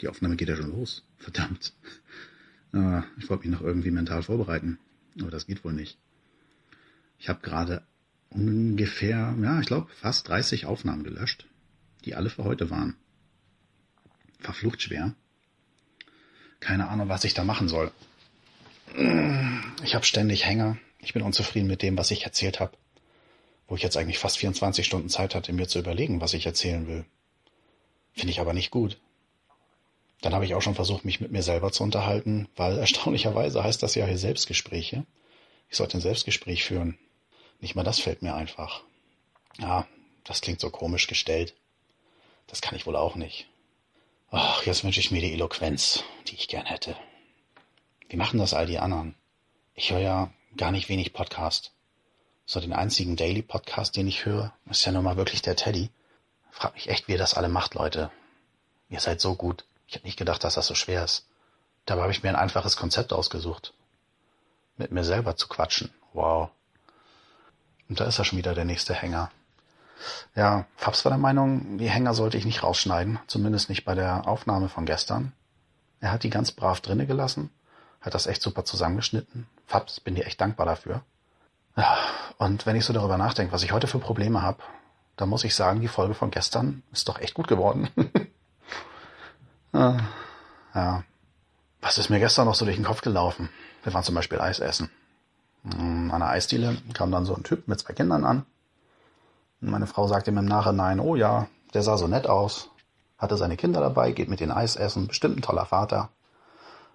Die Aufnahme geht ja schon los. Verdammt. Äh, ich wollte mich noch irgendwie mental vorbereiten, aber das geht wohl nicht. Ich habe gerade ungefähr, ja, ich glaube, fast 30 Aufnahmen gelöscht, die alle für heute waren. Verflucht schwer. Keine Ahnung, was ich da machen soll. Ich habe ständig Hänger. Ich bin unzufrieden mit dem, was ich erzählt habe. Wo ich jetzt eigentlich fast 24 Stunden Zeit hatte, mir zu überlegen, was ich erzählen will. Finde ich aber nicht gut. Dann habe ich auch schon versucht, mich mit mir selber zu unterhalten, weil erstaunlicherweise heißt das ja hier Selbstgespräche. Ich sollte ein Selbstgespräch führen. Nicht mal das fällt mir einfach. Ja, das klingt so komisch gestellt. Das kann ich wohl auch nicht. Ach, jetzt wünsche ich mir die Eloquenz, die ich gern hätte. Wie machen das all die anderen? Ich höre ja gar nicht wenig Podcast. So den einzigen Daily Podcast, den ich höre, ist ja nun mal wirklich der Teddy. Frag mich echt, wie ihr das alle macht, Leute. Ihr seid so gut. Ich habe nicht gedacht, dass das so schwer ist. Dabei habe ich mir ein einfaches Konzept ausgesucht. Mit mir selber zu quatschen. Wow. Und da ist er schon wieder der nächste Hänger. Ja, Fabs war der Meinung, die Hänger sollte ich nicht rausschneiden, zumindest nicht bei der Aufnahme von gestern. Er hat die ganz brav drinne gelassen, hat das echt super zusammengeschnitten. Fabs, bin dir echt dankbar dafür. Ja, und wenn ich so darüber nachdenke, was ich heute für Probleme habe, dann muss ich sagen, die Folge von gestern ist doch echt gut geworden. ja, ja. Was ist mir gestern noch so durch den Kopf gelaufen? Wir waren zum Beispiel Eis essen. An einer Eisdiele kam dann so ein Typ mit zwei Kindern an. Und meine Frau sagte ihm im Nachhinein, oh ja, der sah so nett aus, hatte seine Kinder dabei, geht mit den Eis essen, bestimmt ein toller Vater.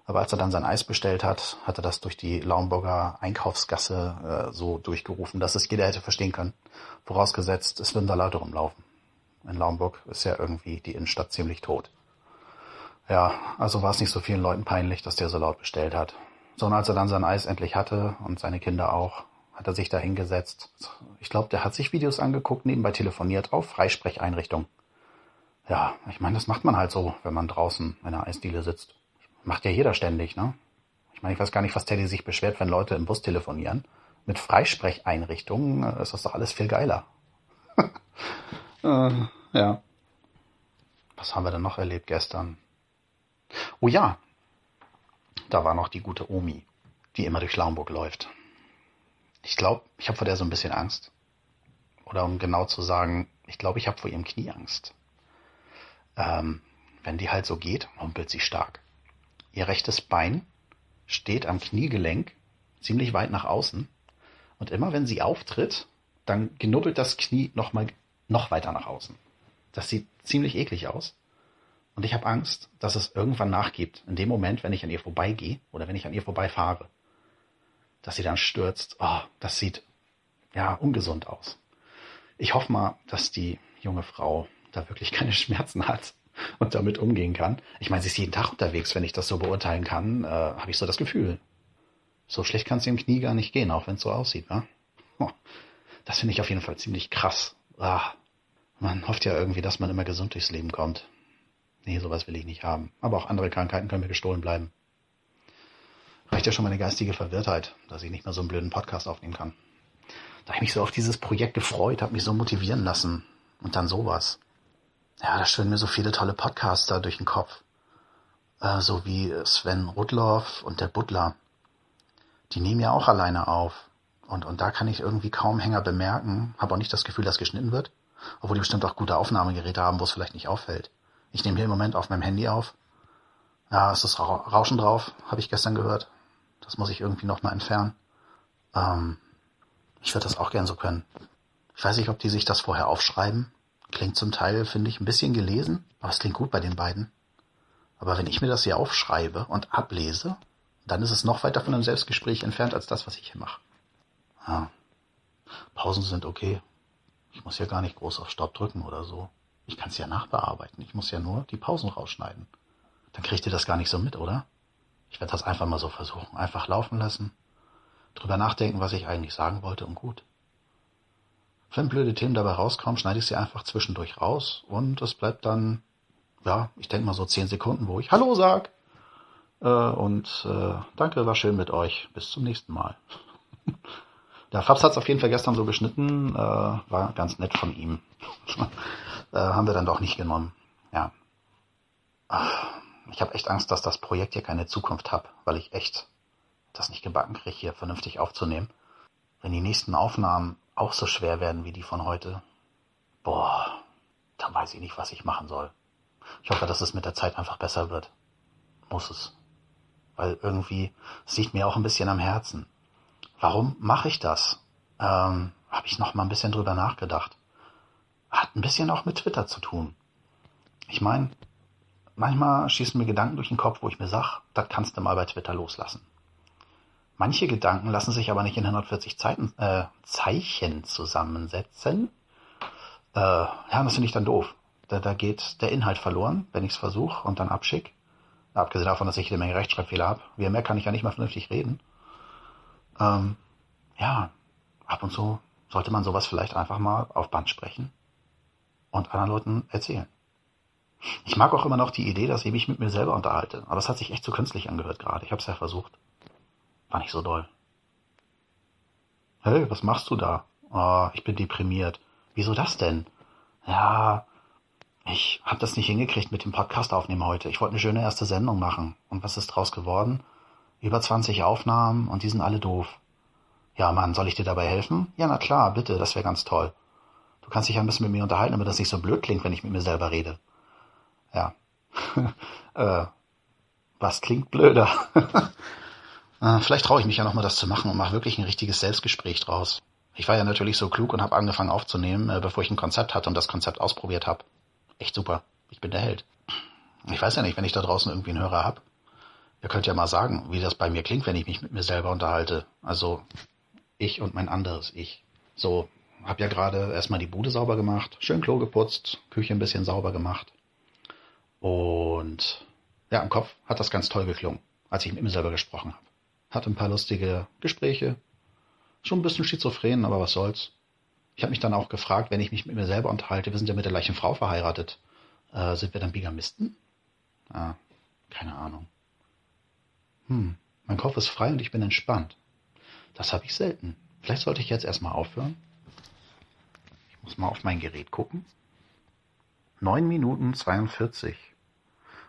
Aber als er dann sein Eis bestellt hat, hat er das durch die Laumburger Einkaufsgasse äh, so durchgerufen, dass es jeder hätte verstehen können. Vorausgesetzt, es würden da Leute rumlaufen. In Laumburg ist ja irgendwie die Innenstadt ziemlich tot. Ja, also war es nicht so vielen Leuten peinlich, dass der so laut bestellt hat. So, und als er dann sein Eis endlich hatte und seine Kinder auch, hat er sich da hingesetzt. Ich glaube, der hat sich Videos angeguckt, nebenbei telefoniert auf Freisprecheinrichtung. Ja, ich meine, das macht man halt so, wenn man draußen in einer Eisdiele sitzt. Macht ja jeder ständig, ne? Ich meine, ich weiß gar nicht, was Teddy sich beschwert, wenn Leute im Bus telefonieren. Mit Freisprecheinrichtungen äh, ist das doch alles viel geiler. äh, ja. Was haben wir denn noch erlebt gestern? Oh ja, da war noch die gute Omi, die immer durch Laumburg läuft. Ich glaube, ich habe vor der so ein bisschen Angst. Oder um genau zu sagen, ich glaube, ich habe vor ihrem Knie Angst. Ähm, wenn die halt so geht, humpelt sie stark. Ihr rechtes Bein steht am Kniegelenk ziemlich weit nach außen. Und immer wenn sie auftritt, dann genuddelt das Knie noch mal noch weiter nach außen. Das sieht ziemlich eklig aus. Und ich habe Angst, dass es irgendwann nachgibt, in dem Moment, wenn ich an ihr vorbeigehe oder wenn ich an ihr vorbeifahre. Dass sie dann stürzt. Oh, das sieht ja ungesund aus. Ich hoffe mal, dass die junge Frau da wirklich keine Schmerzen hat und damit umgehen kann. Ich meine, sie ist jeden Tag unterwegs, wenn ich das so beurteilen kann, äh, habe ich so das Gefühl. So schlecht kann es im Knie gar nicht gehen, auch wenn es so aussieht, wa? Oh, das finde ich auf jeden Fall ziemlich krass. Ah, man hofft ja irgendwie, dass man immer gesund durchs Leben kommt. Nee, sowas will ich nicht haben. Aber auch andere Krankheiten können mir gestohlen bleiben. Reicht ja schon meine geistige Verwirrtheit, dass ich nicht mehr so einen blöden Podcast aufnehmen kann. Da habe ich mich so auf dieses Projekt gefreut, habe mich so motivieren lassen. Und dann sowas. Ja, da schwirren mir so viele tolle Podcaster durch den Kopf. Äh, so wie Sven Rudloff und der Butler. Die nehmen ja auch alleine auf. Und, und da kann ich irgendwie kaum Hänger bemerken. Habe auch nicht das Gefühl, dass geschnitten wird. Obwohl die bestimmt auch gute Aufnahmegeräte haben, wo es vielleicht nicht auffällt. Ich nehme hier im Moment auf meinem Handy auf. Ja, es ist Rauschen drauf, habe ich gestern gehört. Das muss ich irgendwie nochmal entfernen. Ähm, ich würde das auch gern so können. Ich weiß nicht, ob die sich das vorher aufschreiben. Klingt zum Teil, finde ich, ein bisschen gelesen, aber es klingt gut bei den beiden. Aber wenn ich mir das hier aufschreibe und ablese, dann ist es noch weiter von einem Selbstgespräch entfernt als das, was ich hier mache. Ja. Pausen sind okay. Ich muss ja gar nicht groß auf Stopp drücken oder so. Ich kann es ja nachbearbeiten. Ich muss ja nur die Pausen rausschneiden. Dann kriegt ihr das gar nicht so mit, oder? Ich werde das einfach mal so versuchen. Einfach laufen lassen. Drüber nachdenken, was ich eigentlich sagen wollte und gut. Wenn blöde Themen dabei rauskommen, schneide ich sie einfach zwischendurch raus und es bleibt dann, ja, ich denke mal so zehn Sekunden, wo ich Hallo sag. Äh, und äh, danke, war schön mit euch. Bis zum nächsten Mal. Der Fabs hat es auf jeden Fall gestern so geschnitten, äh, war ganz nett von ihm. äh, haben wir dann doch nicht genommen. Ja. Ach, ich habe echt Angst, dass das Projekt hier keine Zukunft hat, weil ich echt das nicht gebacken kriege, hier vernünftig aufzunehmen. Wenn die nächsten Aufnahmen auch so schwer werden wie die von heute, boah, dann weiß ich nicht, was ich machen soll. Ich hoffe, dass es mit der Zeit einfach besser wird. Muss es. Weil irgendwie, es liegt mir auch ein bisschen am Herzen. Warum mache ich das? Ähm, Habe ich noch mal ein bisschen drüber nachgedacht. Hat ein bisschen auch mit Twitter zu tun. Ich meine, manchmal schießen mir Gedanken durch den Kopf, wo ich mir sag, das kannst du mal bei Twitter loslassen. Manche Gedanken lassen sich aber nicht in 140 Zeiten, äh, Zeichen zusammensetzen. Äh, ja, das finde ich dann doof. Da, da geht der Inhalt verloren, wenn ich es versuche und dann abschick. Abgesehen davon, dass ich eine Menge Rechtschreibfehler habe. Wie merkt, kann ich ja nicht mal vernünftig reden. Ähm, ja, ab und zu sollte man sowas vielleicht einfach mal auf Band sprechen und anderen Leuten erzählen. Ich mag auch immer noch die Idee, dass ich mich mit mir selber unterhalte. Aber es hat sich echt zu künstlich angehört gerade. Ich habe es ja versucht. War nicht so doll. Hey, was machst du da? Oh, ich bin deprimiert. Wieso das denn? Ja, ich habe das nicht hingekriegt mit dem Podcast aufnehmen heute. Ich wollte eine schöne erste Sendung machen. Und was ist draus geworden? Über 20 Aufnahmen und die sind alle doof. Ja, Mann, soll ich dir dabei helfen? Ja, na klar, bitte, das wäre ganz toll. Du kannst dich ein bisschen mit mir unterhalten, damit das nicht so blöd klingt, wenn ich mit mir selber rede. Ja. äh, was klingt blöder? Äh, vielleicht traue ich mich ja nochmal, das zu machen und mache wirklich ein richtiges Selbstgespräch draus. Ich war ja natürlich so klug und habe angefangen aufzunehmen, äh, bevor ich ein Konzept hatte und das Konzept ausprobiert habe. Echt super. Ich bin der Held. Ich weiß ja nicht, wenn ich da draußen irgendwie einen Hörer hab. Ihr könnt ja mal sagen, wie das bei mir klingt, wenn ich mich mit mir selber unterhalte. Also ich und mein anderes Ich. So, hab ja gerade erstmal die Bude sauber gemacht, schön Klo geputzt, Küche ein bisschen sauber gemacht. Und ja, im Kopf hat das ganz toll geklungen, als ich mit mir selber gesprochen habe hatte ein paar lustige Gespräche. Schon ein bisschen schizophren, aber was soll's. Ich habe mich dann auch gefragt, wenn ich mich mit mir selber unterhalte, wir sind ja mit der gleichen Frau verheiratet, äh, sind wir dann Bigamisten? Ah, keine Ahnung. Hm, mein Kopf ist frei und ich bin entspannt. Das habe ich selten. Vielleicht sollte ich jetzt erstmal aufhören. Ich muss mal auf mein Gerät gucken. Neun Minuten 42.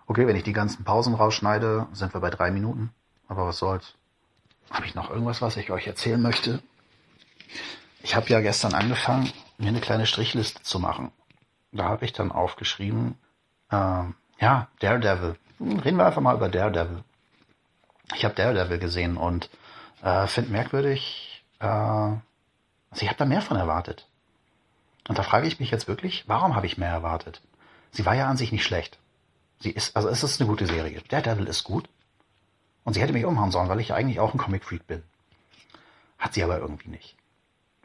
Okay, wenn ich die ganzen Pausen rausschneide, sind wir bei drei Minuten. Aber was soll's. Habe ich noch irgendwas, was ich euch erzählen möchte? Ich habe ja gestern angefangen, mir eine kleine Strichliste zu machen. Da habe ich dann aufgeschrieben, äh, ja, Daredevil. Reden wir einfach mal über Daredevil. Ich habe Daredevil gesehen und äh, finde merkwürdig, äh, also ich habe da mehr von erwartet. Und da frage ich mich jetzt wirklich, warum habe ich mehr erwartet? Sie war ja an sich nicht schlecht. Sie ist, also es ist eine gute Serie. Daredevil ist gut. Und sie hätte mich umhauen sollen, weil ich eigentlich auch ein Comic-Freak bin. Hat sie aber irgendwie nicht.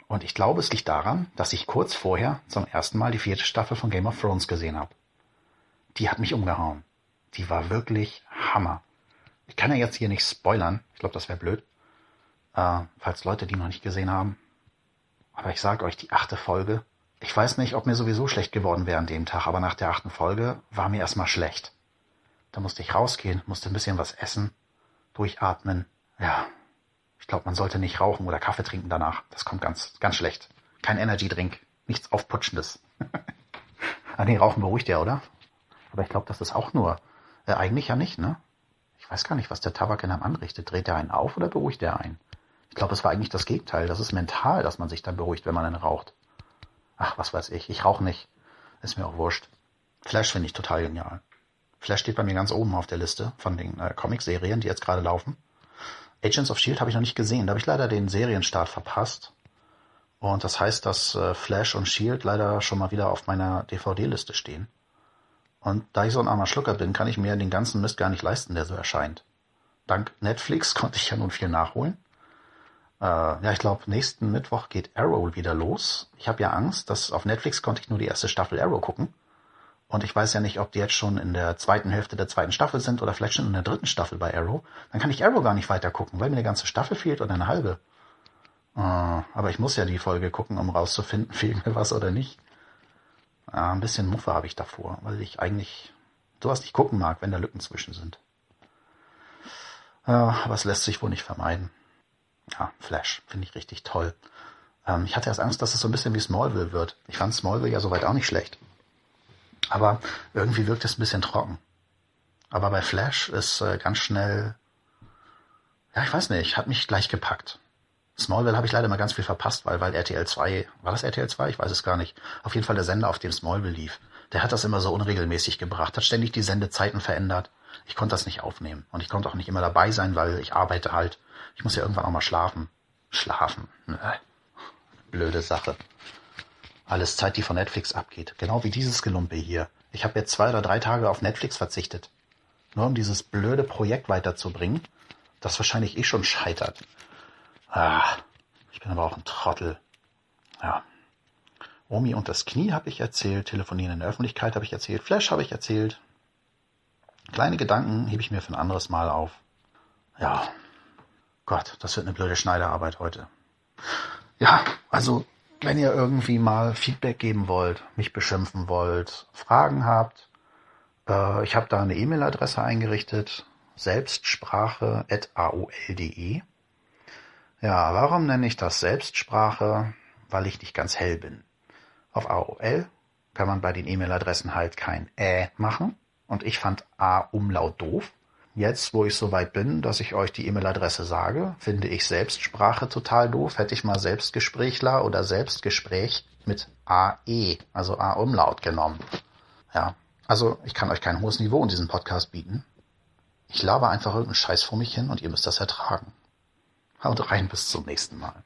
Und ich glaube, es liegt daran, dass ich kurz vorher zum ersten Mal die vierte Staffel von Game of Thrones gesehen habe. Die hat mich umgehauen. Die war wirklich Hammer. Ich kann ja jetzt hier nicht spoilern. Ich glaube, das wäre blöd. Äh, falls Leute die noch nicht gesehen haben. Aber ich sage euch, die achte Folge. Ich weiß nicht, ob mir sowieso schlecht geworden wäre an dem Tag, aber nach der achten Folge war mir erstmal schlecht. Da musste ich rausgehen, musste ein bisschen was essen durchatmen. Ja, ich glaube, man sollte nicht rauchen oder Kaffee trinken danach. Das kommt ganz, ganz schlecht. Kein Energy-Drink, nichts Aufputschendes. ah nee, Rauchen beruhigt ja, oder? Aber ich glaube, das ist auch nur, äh, eigentlich ja nicht, ne? Ich weiß gar nicht, was der Tabak in einem anrichtet. Dreht er einen auf oder beruhigt er einen? Ich glaube, es war eigentlich das Gegenteil. Das ist mental, dass man sich dann beruhigt, wenn man einen raucht. Ach, was weiß ich. Ich rauche nicht. Ist mir auch wurscht. Flash finde ich total genial. Flash steht bei mir ganz oben auf der Liste von den äh, Comic-Serien, die jetzt gerade laufen. Agents of Shield habe ich noch nicht gesehen. Da habe ich leider den Serienstart verpasst. Und das heißt, dass äh, Flash und Shield leider schon mal wieder auf meiner DVD-Liste stehen. Und da ich so ein armer Schlucker bin, kann ich mir den ganzen Mist gar nicht leisten, der so erscheint. Dank Netflix konnte ich ja nun viel nachholen. Äh, ja, ich glaube, nächsten Mittwoch geht Arrow wieder los. Ich habe ja Angst, dass auf Netflix konnte ich nur die erste Staffel Arrow gucken. Und ich weiß ja nicht, ob die jetzt schon in der zweiten Hälfte der zweiten Staffel sind oder vielleicht schon in der dritten Staffel bei Arrow. Dann kann ich Arrow gar nicht weiter gucken, weil mir eine ganze Staffel fehlt oder eine halbe. Äh, aber ich muss ja die Folge gucken, um rauszufinden, fehlt mir was oder nicht. Äh, ein bisschen Muffe habe ich davor, weil ich eigentlich sowas nicht gucken mag, wenn da Lücken zwischen sind. Äh, aber es lässt sich wohl nicht vermeiden. Ja, Flash finde ich richtig toll. Ähm, ich hatte erst Angst, dass es so ein bisschen wie Smallville wird. Ich fand Smallville ja soweit auch nicht schlecht. Aber irgendwie wirkt es ein bisschen trocken. Aber bei Flash ist äh, ganz schnell, ja, ich weiß nicht, hat mich gleich gepackt. Smallville habe ich leider mal ganz viel verpasst, weil, weil RTL 2, war das RTL 2? Ich weiß es gar nicht. Auf jeden Fall der Sender, auf dem Smallville lief. Der hat das immer so unregelmäßig gebracht, hat ständig die Sendezeiten verändert. Ich konnte das nicht aufnehmen. Und ich konnte auch nicht immer dabei sein, weil ich arbeite halt. Ich muss ja irgendwann auch mal schlafen. Schlafen. Blöde Sache. Alles Zeit, die von Netflix abgeht. Genau wie dieses Gelumpe hier. Ich habe jetzt zwei oder drei Tage auf Netflix verzichtet. Nur um dieses blöde Projekt weiterzubringen, das wahrscheinlich eh schon scheitert. Ah, ich bin aber auch ein Trottel. Ja. Omi und das Knie habe ich erzählt, Telefonieren in der Öffentlichkeit habe ich erzählt, Flash habe ich erzählt. Kleine Gedanken hebe ich mir für ein anderes Mal auf. Ja. Gott, das wird eine blöde Schneiderarbeit heute. Ja, also wenn ihr irgendwie mal Feedback geben wollt, mich beschimpfen wollt, Fragen habt, äh, ich habe da eine E-Mail-Adresse eingerichtet, selbstsprache.aol.de. Ja, warum nenne ich das Selbstsprache? Weil ich nicht ganz hell bin. Auf AOL kann man bei den E-Mail-Adressen halt kein Ä machen. Und ich fand A-Umlaut doof. Jetzt, wo ich so weit bin, dass ich euch die E-Mail-Adresse sage, finde ich Selbstsprache total doof. Hätte ich mal Selbstgesprächler oder Selbstgespräch mit AE, also A-Umlaut genommen. Ja, also ich kann euch kein hohes Niveau in diesem Podcast bieten. Ich laber einfach irgendeinen Scheiß vor mich hin und ihr müsst das ertragen. Haut rein bis zum nächsten Mal.